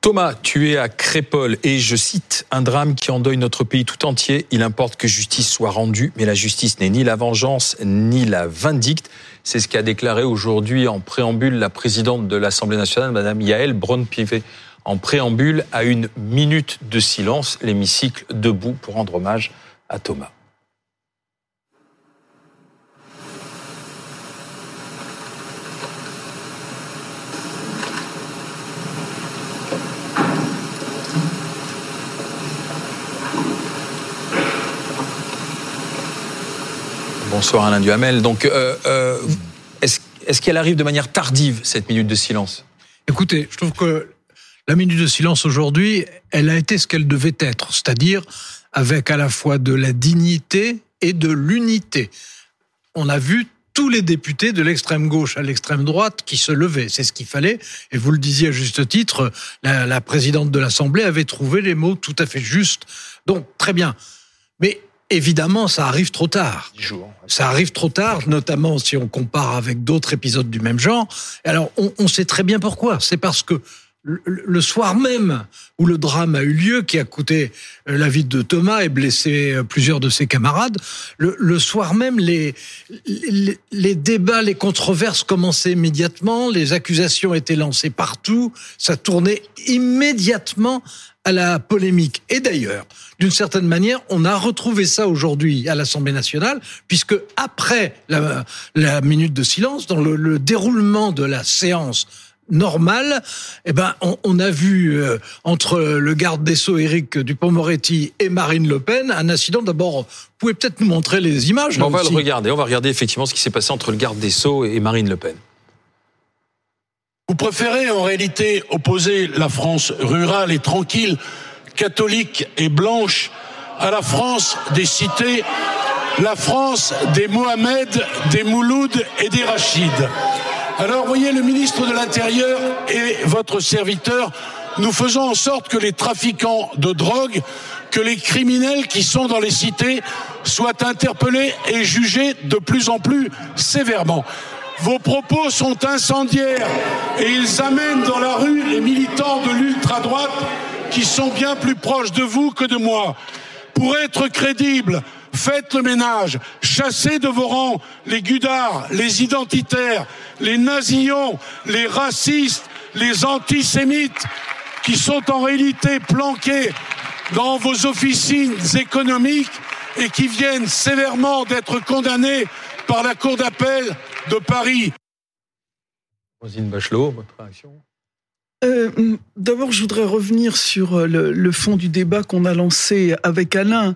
Thomas, tu es à Crépole et je cite un drame qui endeuille notre pays tout entier. Il importe que justice soit rendue, mais la justice n'est ni la vengeance ni la vindicte. C'est ce qu'a déclaré aujourd'hui en préambule la présidente de l'Assemblée nationale, Madame Yael Braun-Pivet. En préambule à une minute de silence, l'hémicycle debout pour rendre hommage à Thomas. Bonsoir Alain Duhamel. Donc, euh, euh, est-ce qu'elle arrive de manière tardive, cette minute de silence? Écoutez, je trouve que la minute de silence aujourd'hui, elle a été ce qu'elle devait être, c'est-à-dire avec à la fois de la dignité et de l'unité. On a vu tous les députés de l'extrême gauche à l'extrême droite qui se levaient. C'est ce qu'il fallait. Et vous le disiez à juste titre, la, la présidente de l'Assemblée avait trouvé les mots tout à fait justes. Donc, très bien. Mais Évidemment, ça arrive trop tard. Ça arrive trop tard, notamment si on compare avec d'autres épisodes du même genre. Alors, on, on sait très bien pourquoi. C'est parce que le soir même où le drame a eu lieu, qui a coûté euh, la vie de Thomas et blessé euh, plusieurs de ses camarades, le, soir même, les, les, les, débats, les controverses commençaient immédiatement, les accusations étaient lancées partout, ça tournait immédiatement à la polémique. Et d'ailleurs, d'une certaine manière, on a retrouvé ça aujourd'hui à l'Assemblée nationale, puisque après la, la minute de silence, dans le, le déroulement de la séance normal, eh ben, on, a vu euh, entre le garde des Sceaux Éric Dupont-Moretti et Marine Le Pen un incident. D'abord, vous pouvez peut-être nous montrer les images. on va le regarder. On va regarder effectivement ce qui s'est passé entre le garde des Sceaux et Marine Le Pen. Vous préférez en réalité opposer la France rurale et tranquille, catholique et blanche, à la France des cités, la France des Mohamed, des Mouloud et des Rachid. Alors, voyez, le ministre de l'Intérieur et votre serviteur, nous faisons en sorte que les trafiquants de drogue, que les criminels qui sont dans les cités soient interpellés et jugés de plus en plus sévèrement. Vos propos sont incendiaires et ils amènent dans la rue les militants de l'ultra-droite qui sont bien plus proches de vous que de moi. Pour être crédible, faites le ménage, chassez de vos rangs les gudards, les identitaires, les nazillons, les racistes, les antisémites qui sont en réalité planqués dans vos officines économiques et qui viennent sévèrement d'être condamnés par la Cour d'appel de Paris. Rosine Bachelot, votre réaction? Euh, d'abord, je voudrais revenir sur euh, le, fond du débat qu'on a lancé avec Alain.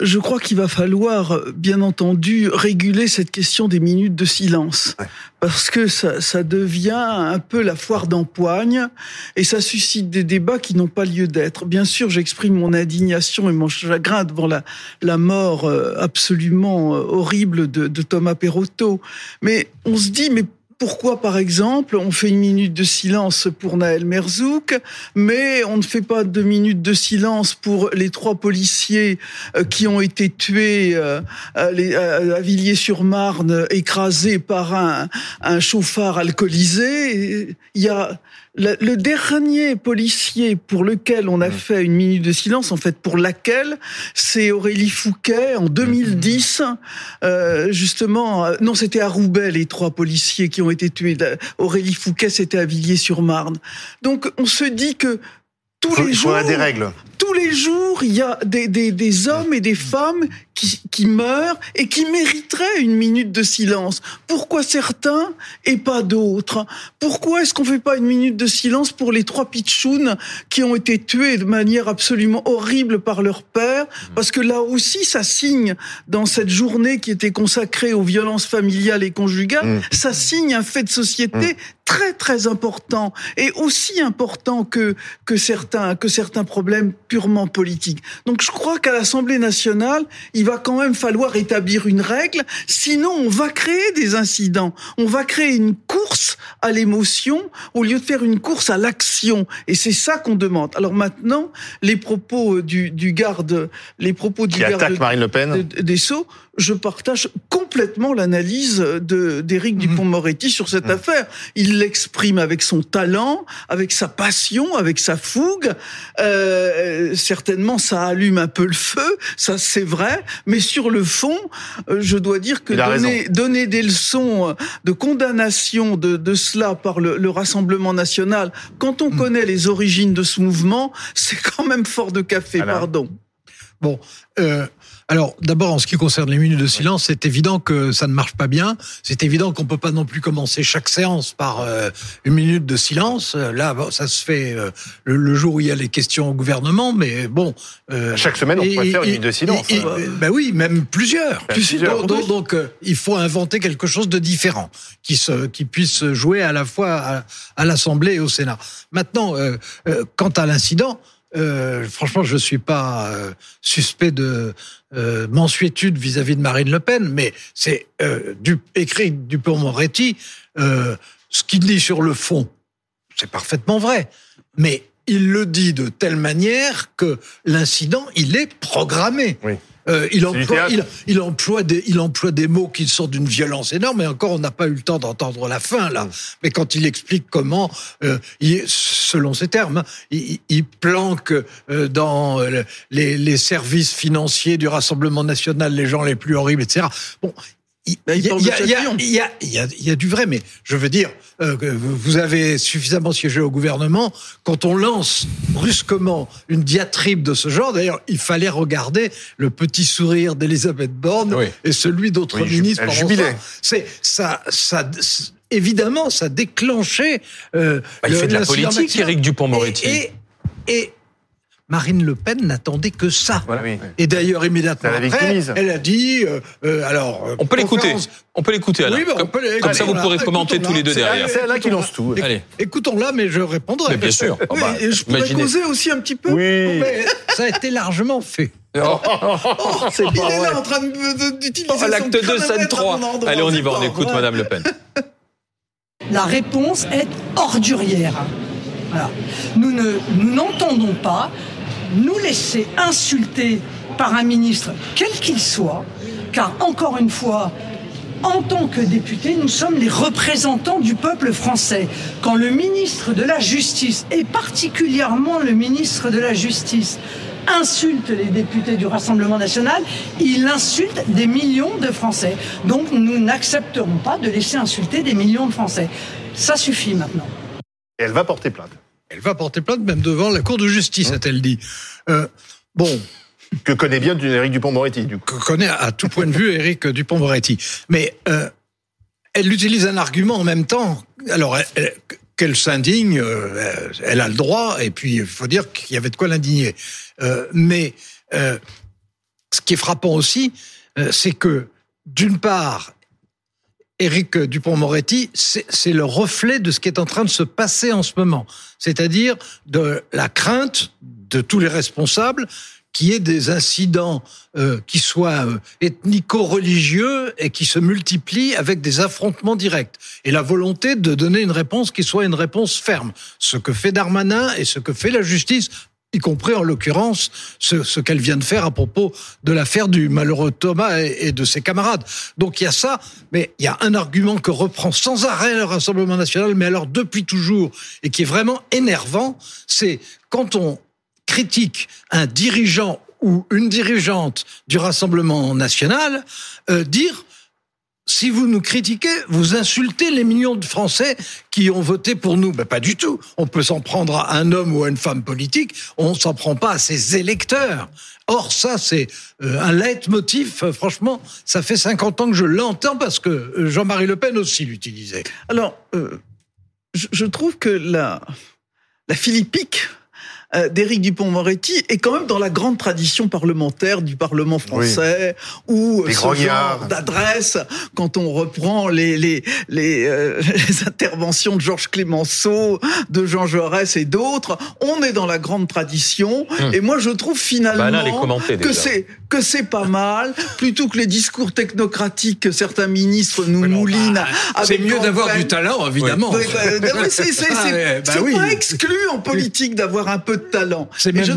Je crois qu'il va falloir, bien entendu, réguler cette question des minutes de silence. Parce que ça, ça, devient un peu la foire d'empoigne et ça suscite des débats qui n'ont pas lieu d'être. Bien sûr, j'exprime mon indignation et mon chagrin devant la, la mort euh, absolument horrible de, de Thomas Perotto. Mais on se dit, mais pourquoi, par exemple, on fait une minute de silence pour Naël Merzouk, mais on ne fait pas deux minutes de silence pour les trois policiers euh, qui ont été tués euh, à Villiers-sur-Marne, écrasés par un, un chauffard alcoolisé? Il y a le, dernier policier pour lequel on a fait une minute de silence, en fait pour laquelle, c'est Aurélie Fouquet en 2010, euh, justement. Euh, non, c'était à Roubaix les trois policiers qui ont été tués. Aurélie Fouquet, c'était à Villiers-sur-Marne. Donc on se dit que tous les jours, des règles. Tous les jours, il y a des, des, des hommes et des femmes qui, qui, meurent et qui mériteraient une minute de silence. Pourquoi certains et pas d'autres? Pourquoi est-ce qu'on fait pas une minute de silence pour les trois pitchouns qui ont été tués de manière absolument horrible par leur père? Parce que là aussi, ça signe dans cette journée qui était consacrée aux violences familiales et conjugales, mmh. ça signe un fait de société mmh. très très important et aussi important que que certains que certains problèmes purement politiques. Donc je crois qu'à l'Assemblée nationale, il va quand même falloir établir une règle, sinon on va créer des incidents. On va créer une course à l'émotion au lieu de faire une course à l'action. Et c'est ça qu'on demande. Alors maintenant, les propos du, du garde, les propos du Qui garde attaque Marine Le Pen. des Sceaux, je partage complètement l'analyse de d'Éric mhm. Dupont-Moretti sur cette affaire. Il l'exprime avec son talent, avec sa passion, avec sa fougue. Euh, certainement, ça allume un peu le feu, ça c'est vrai. Mais sur le fond, euh, je dois dire que donner, donner, des leçons de condamnation de, de cela par le, le, Rassemblement national, quand on mhm. connaît les origines de ce mouvement, c'est quand même fort de café, pardon. Bon, euh, alors, d'abord, en ce qui concerne les minutes de silence, c'est évident que ça ne marche pas bien. C'est évident qu'on peut pas non plus commencer chaque séance par euh, une minute de silence. Là, ça se fait euh, le, jour où il y a les questions au gouvernement, mais bon. Euh, chaque semaine, on pourrait faire une minute de silence. ben oui, même plusieurs. plusieurs. Donc, donc, il faut inventer quelque chose de différent qui se, qui puisse jouer à la fois à, à l'Assemblée et au Sénat. Maintenant, quant à l'incident. Euh, franchement, je suis pas euh, suspect de euh, mensuétude vis-à-vis de Marine Le Pen, mais c'est euh, du, écrit Dupont-Moretti. ce qu'il dit sur le fond, c'est parfaitement vrai, mais il le dit de telle manière que l'incident, il est programmé. Oui. Euh, il, emploie, il, il, emploie des, il emploie des mots qui sont d'une violence énorme, et encore, on n'a pas eu le temps d'entendre la fin, là. Mm. Mais quand il explique comment, euh, il, selon ses termes, il, il planque euh, dans euh, les, les services financiers du Rassemblement national les gens les plus horribles, etc. Bon, il y, a, du vrai, mais je veux dire, euh, vous avez suffisamment siégé au gouvernement. Quand on lance brusquement une diatribe de ce genre, d'ailleurs, il fallait regarder le petit sourire d'Elisabeth Borne et celui d'autres ministres. C'est ça, ça, évidemment, ça déclenchait. Euh, bah, il fait de la, politique, Éric Dupont-Moretti. Et, et, Marine Le Pen n'attendait que ça. Et d'ailleurs, immédiatement après, elle a dit, euh, euh alors... Euh, on peut l'écouter. On peut l'écouter, alors. Oui, comme, comme ça, vous pourrez commenter tous les deux derrière. C'est là qui lance tout. Allez. Écoutons-là, mais je répondrai. Mais bien sûr. Oui, bah, je pourrais causer aussi un petit peu. Oui. Mais ça a été largement fait. Oh, oh, c'est Il est là en train d'utiliser oh, L'acte 2, scène 3. Allez, on y va, on écoute Madame Le Pen. La réponse est ordurière. Voilà. Nous n'entendons pas nous laisser insulter par un ministre, quel qu'il soit, car encore une fois, en tant que députés, nous sommes les représentants du peuple français. Quand le ministre de la Justice, et particulièrement le ministre de la Justice, insulte les députés du Rassemblement national, il insulte des millions de Français. Donc nous n'accepterons pas de laisser insulter des millions de Français. Ça suffit maintenant. Elle va porter plainte. Elle va porter plainte même devant la Cour de justice, hein a-t-elle dit. Euh, bon. Que connaît bien Éric Dupont-Moretti, du coup. Que connaît à tout point de vue Éric Dupont-Moretti. Mais euh, elle utilise un argument en même temps. Alors, qu'elle s'indigne, euh, elle a le droit, et puis il faut dire qu'il y avait de quoi l'indigner. Euh, mais euh, ce qui est frappant aussi, euh, c'est que, d'une part, Éric Dupont-Moretti, c'est le reflet de ce qui est en train de se passer en ce moment. C'est-à-dire de la crainte de tous les responsables qu'il y ait des incidents euh, qui soient euh, ethnico-religieux et qui se multiplient avec des affrontements directs. Et la volonté de donner une réponse qui soit une réponse ferme. Ce que fait Darmanin et ce que fait la justice y compris en l'occurrence ce, ce qu'elle vient de faire à propos de l'affaire du malheureux Thomas et, de ses camarades. Donc il y a ça, mais il y a un argument que reprend sans arrêt le Rassemblement national, mais alors depuis toujours, et qui est vraiment énervant, c'est quand on critique un dirigeant ou une dirigeante du Rassemblement national, euh, dire si vous nous critiquez, vous insultez les millions de Français qui ont voté pour nous. Ben, pas du tout. On peut s'en prendre à un homme ou à une femme politique, on s'en prend pas à ses électeurs. Or, ça, c'est euh, un leitmotiv. Euh, franchement, ça fait 50 ans que je l'entends parce que euh, Jean-Marie Le Pen aussi l'utilisait. Alors, je trouve que la, philippique d'Éric Dupont-Moretti est quand même dans la grande tradition parlementaire du Parlement français, ou où ce genre d'adresse, quand on reprend les les les, euh, les interventions de Georges Clémenceau, de Jean Jaurès et d'autres, on est dans la grande tradition. Hum. Et moi, je trouve finalement bah que c'est que c'est pas mal, plutôt que les discours technocratiques que certains ministres nous moulinent. Bah, c'est mieux d'avoir du talent, évidemment. c'est pas exclu en politique d'avoir un peu de talent. C'est je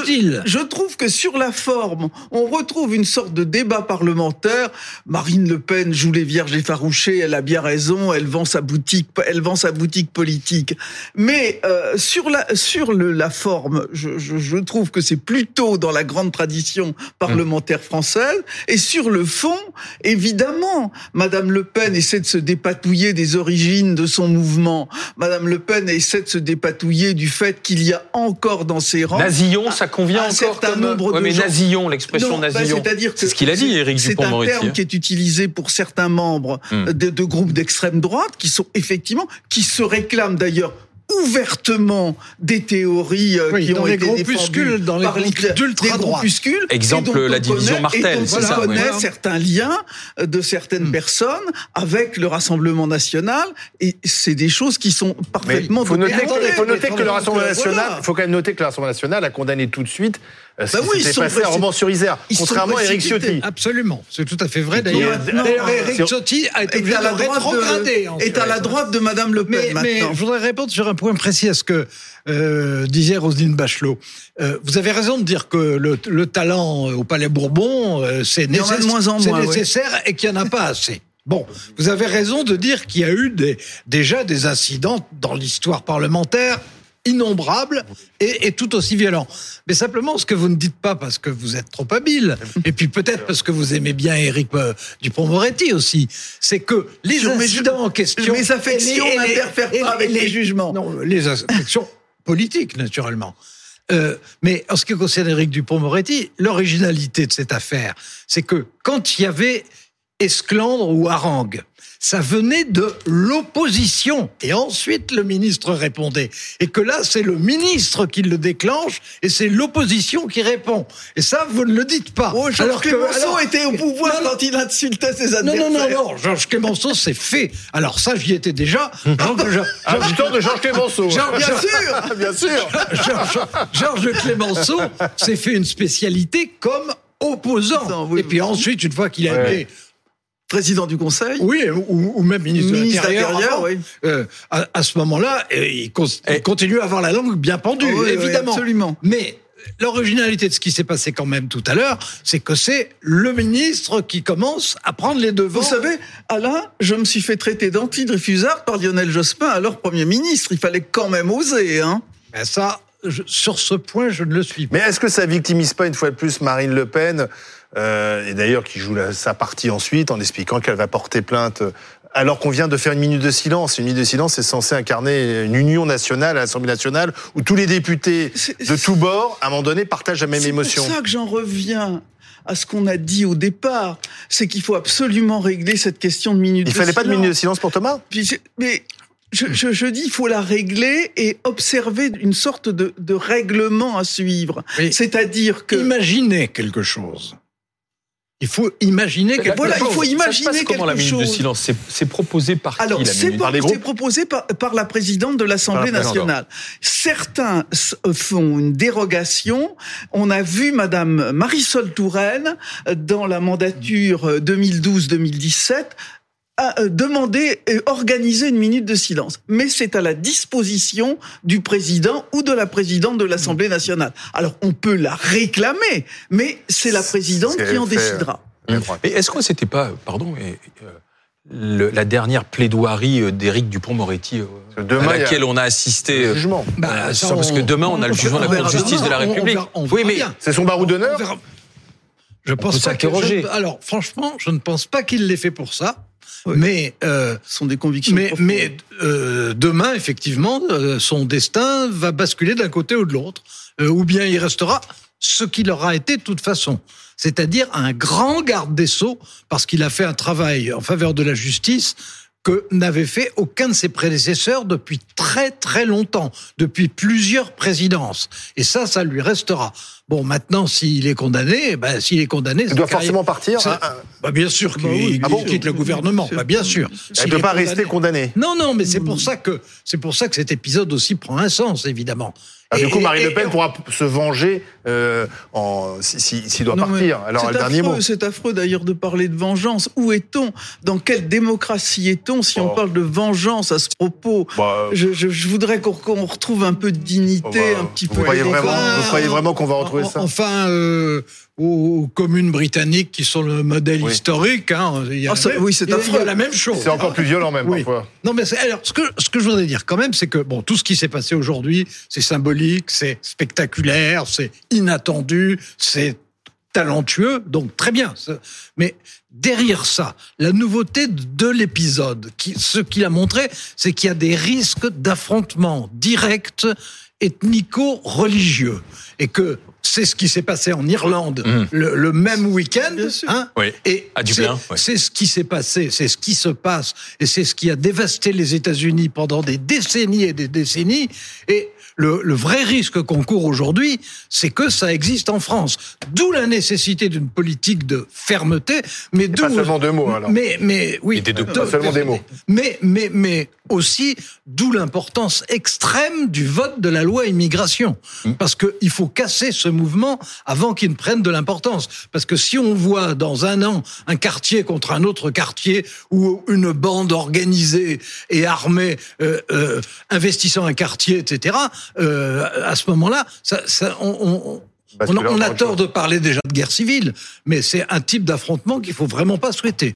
utile. Je, trouve que sur la forme, on retrouve une sorte de débat parlementaire. Marine Le Pen joue les vierges effarouchées, elle a bien raison, elle vend sa boutique, elle vend sa boutique politique. Mais euh, sur la sur le, la forme, je, je, je trouve que c'est plutôt dans la grande tradition parlementaire française. Et sur le fond, évidemment, Madame Le Pen essaie de se dépatouiller des origines de son mouvement. Madame Le Pen essaie de se dépatouiller du fait qu'il y a encore dans ses rangs Nasillon, ça convient un encore certain comme... nombre Ouais, de mais gens- Nasillon, l'expression bah, Nasillon. c'est-à-dire que c'est ce qu'il a dit, c'est- Éric C'est un terme hein. qui est utilisé pour certains membres Hmm. de, de groupes d'extrême droite qui sont effectivement, qui se réclament d'ailleurs ouvertement des théories euh, Oui, qui dans ont les été groupuscules, défendues dans les par des groupuscules, Exemple, la on division connaît- Martel, et dont c'est on ça, connaît ouais. certains liens de certaines Hmm. personnes avec le Rassemblement national, et c'est des choses qui sont parfaitement il faut noter, que, faut noter que le Rassemblement euh, national, voilà. faut quand même noter que le Rassemblement national a condamné tout de suite euh, ce Bah qui oui, ils s'était sont passé à. Romans-sur-Isère, contrairement à précipités. Ciotti. Absolument, c'est tout à fait vrai. D'ailleurs, d'ailleurs, sur- Ciotti a été est à la droite de, ensuite. est à la droite de Madame Le Pen Mais, mais maintenant. je voudrais répondre sur un point précis à ce que euh, disait Roselyne Bachelot. Euh, vous avez raison de dire que le, le talent au Palais Bourbon, euh, c'est Il y en a de nécess- moins en moins, ouais. nécessaire et qu'il n'y en a pas assez. Bon, vous avez raison de dire qu'il y a eu des, déjà des incidents dans l'histoire parlementaire innombrables et, et tout aussi violents. Mais simplement, ce que vous ne dites pas parce que vous êtes trop habile, et puis peut-être parce que vous aimez bien Éric euh, Dupond-Moretti aussi, c'est que les mes- incidents en question... mes affections n'interfèrent pas avec les jugements. Non, les affections politiques, naturellement. Euh, mais en ce qui concerne Éric Dupond-Moretti, l'originalité de cette affaire, c'est que quand il y avait esclandre ou harangue, ça venait de l'opposition. Et ensuite, le ministre répondait. Et que là, c'est le ministre qui le déclenche et c'est l'opposition qui répond. Et ça, vous ne le dites pas. Oh, Georges Alors que- Clemenceau alors- était au pouvoir Non, non. quand il insultait ses non, adversaires. non, non, non, Georges Clémenceau, c'est fait. Alors ça, j'y étais déjà. Donc, je- victoire de Georges Clémenceau. Georges- Bien Georges- sûr Bien sûr. Georges, Georges Clémenceau s'est fait une spécialité comme opposant. Non, oui, Et puis ensuite, une fois qu'il a Ouais. été, Président du Conseil oui, ou, ou même ministre, Ministre de l'Intérieur, oui. euh, à, à ce moment-là, euh, il, continue à avoir la langue bien pendue, oui, évidemment. absolument. Mais l'originalité de ce qui s'est passé quand même tout à l'heure, c'est que c'est le ministre qui commence à prendre les devants. Vous savez, Alain, je me suis fait traiter d'anti-Dreyfusard par Lionel Jospin, alors Premier ministre. Il fallait quand même oser, hein Ben ça, je- sur ce point, je ne le suis pas. Mais est-ce que ça victimise pas une fois de plus Marine Le Pen, euh, et d'ailleurs qui joue la- sa partie ensuite en expliquant qu'elle va porter plainte euh, alors qu'on vient de faire une minute de silence. Une minute de silence, c'est censé incarner une union nationale à l'Assemblée nationale où tous les députés C'est- de tous bords, à un moment donné, partagent la même C'est émotion. pour ça que j'en reviens à ce qu'on a dit au départ, c'est qu'il faut absolument régler cette question de minute Il de fallait pas de silence. minute de silence pour Thomas? Puis je- mais je, je, je dis, il faut la régler et observer une sorte de, de règlement à suivre. Oui. C'est-à-dire que Imaginez quelque chose. Il faut imaginer quelque Voilà, il faut Ça se imaginer passe comment la minute de silence C'est- proposé par qui Alors, la c'est par- proposé par, par la présidente de l'Assemblée nationale. Certains euh, font une dérogation. On a vu Madame Marisol Touraine, euh, dans la mandature euh, 2012-2017, a euh, demandé et organiser une minute de silence. Mais c'est à la disposition du président ou de la présidente de l'Assemblée nationale. Alors, on peut la réclamer, mais c'est la présidente qui en décidera. Mais est-ce que c'était pas, pardon, euh, le- la dernière plaidoirie euh, d'Éric Dupont-Moretti euh, à a laquelle on a assisté euh, Jugement. Bah, euh, ça, parce on- que demain on a le jugement de la Cour de justice de la demain. On- on République. verra- on oui, mais. C'est son barreau d'honneur. Je pense pas que- s'interroger. je- alors, franchement, je ne pense pas qu'il l'ait fait pour ça. Oui. Mais, euh, Ce sont des convictions. mais, mais euh, demain, effectivement, euh, son destin va basculer d'un côté ou de l'autre. Ou bien il restera ce qu'il aura été de toute façon. C'est-à-dire un grand garde des Sceaux, parce qu'il a fait un travail en faveur de la justice que n'avait fait aucun de ses prédécesseurs depuis très très longtemps, depuis plusieurs présidences. Et ça, ça lui restera. Bon, maintenant, s'il est condamné, ben, s'il est condamné, Il doit carrière- forcément partir. ça- hein, hein. Bah, bien sûr qu'il Bah oui, il ah bon quitte le gouvernement. Bien sûr. Bah, bien sûr. Il ne peut pas condamné- rester condamné. non, non, mais c'est pour ça que c'est pour ça que cet épisode aussi prend un sens, évidemment. Ah, du coup, Marine et- Le Pen et- pourra se venger euh, en, s'il si, s'il doit Non, partir. Alors, c'est le dernier affreux, mot. C'est affreux d'ailleurs de parler de vengeance. Où est-on? Dans quelle démocratie est-on si on Oh. parle de vengeance à ce propos? Bah, je, je- je voudrais qu'on qu'on retrouve un peu de dignité, bah, un petit vous peu croyez vraiment, vous croyez vraiment qu'on va retrouver En- ça Enfin, euh, aux, aux communes britanniques qui sont le modèle Oui. historique, hein, il y a, Ah, oui, c'est affreux. la même chose. C'est encore plus violent même Oui. parfois. Non, mais alors, ce que, ce que je voudrais dire quand même, c'est que bon, tout ce qui s'est passé aujourd'hui, c'est symbolique, c'est spectaculaire, c'est inattendu, c'est talentueux, donc très bien. Mais derrière ça, la nouveauté de l'épisode, ce qu'il a montré, c'est qu'il y a des risques d'affrontements directs ethnico-religieux. Et que c'est ce qui s'est passé en Irlande Mhm. le, le même week-end. Bien sûr. hein, Oui. et À c'est- Dublin, ce qui s'est passé, c'est ce qui se passe, et c'est ce qui a dévasté les États-Unis pendant des décennies et des décennies. Et le, le vrai risque qu'on court aujourd'hui, c'est que ça existe en France. D'où la nécessité d'une politique de fermeté, mais d'où Pas seulement deux mots alors. mais, mais oui, Et des deux de- Pas seulement des mots. Mais, mais, mais aussi, d'où l'importance extrême du vote de la loi immigration. Mm. Parce qu'il faut casser ce mouvement avant qu'il ne prenne de l'importance. Parce que si on voit dans un an un quartier contre un autre quartier ou une bande organisée et armée euh, euh, investissant un quartier, etc., euh, à ce moment-là, ça, ça, on, on- a tort de parler déjà de guerre civile, mais c'est un type d'affrontement qu'il faut vraiment pas souhaiter.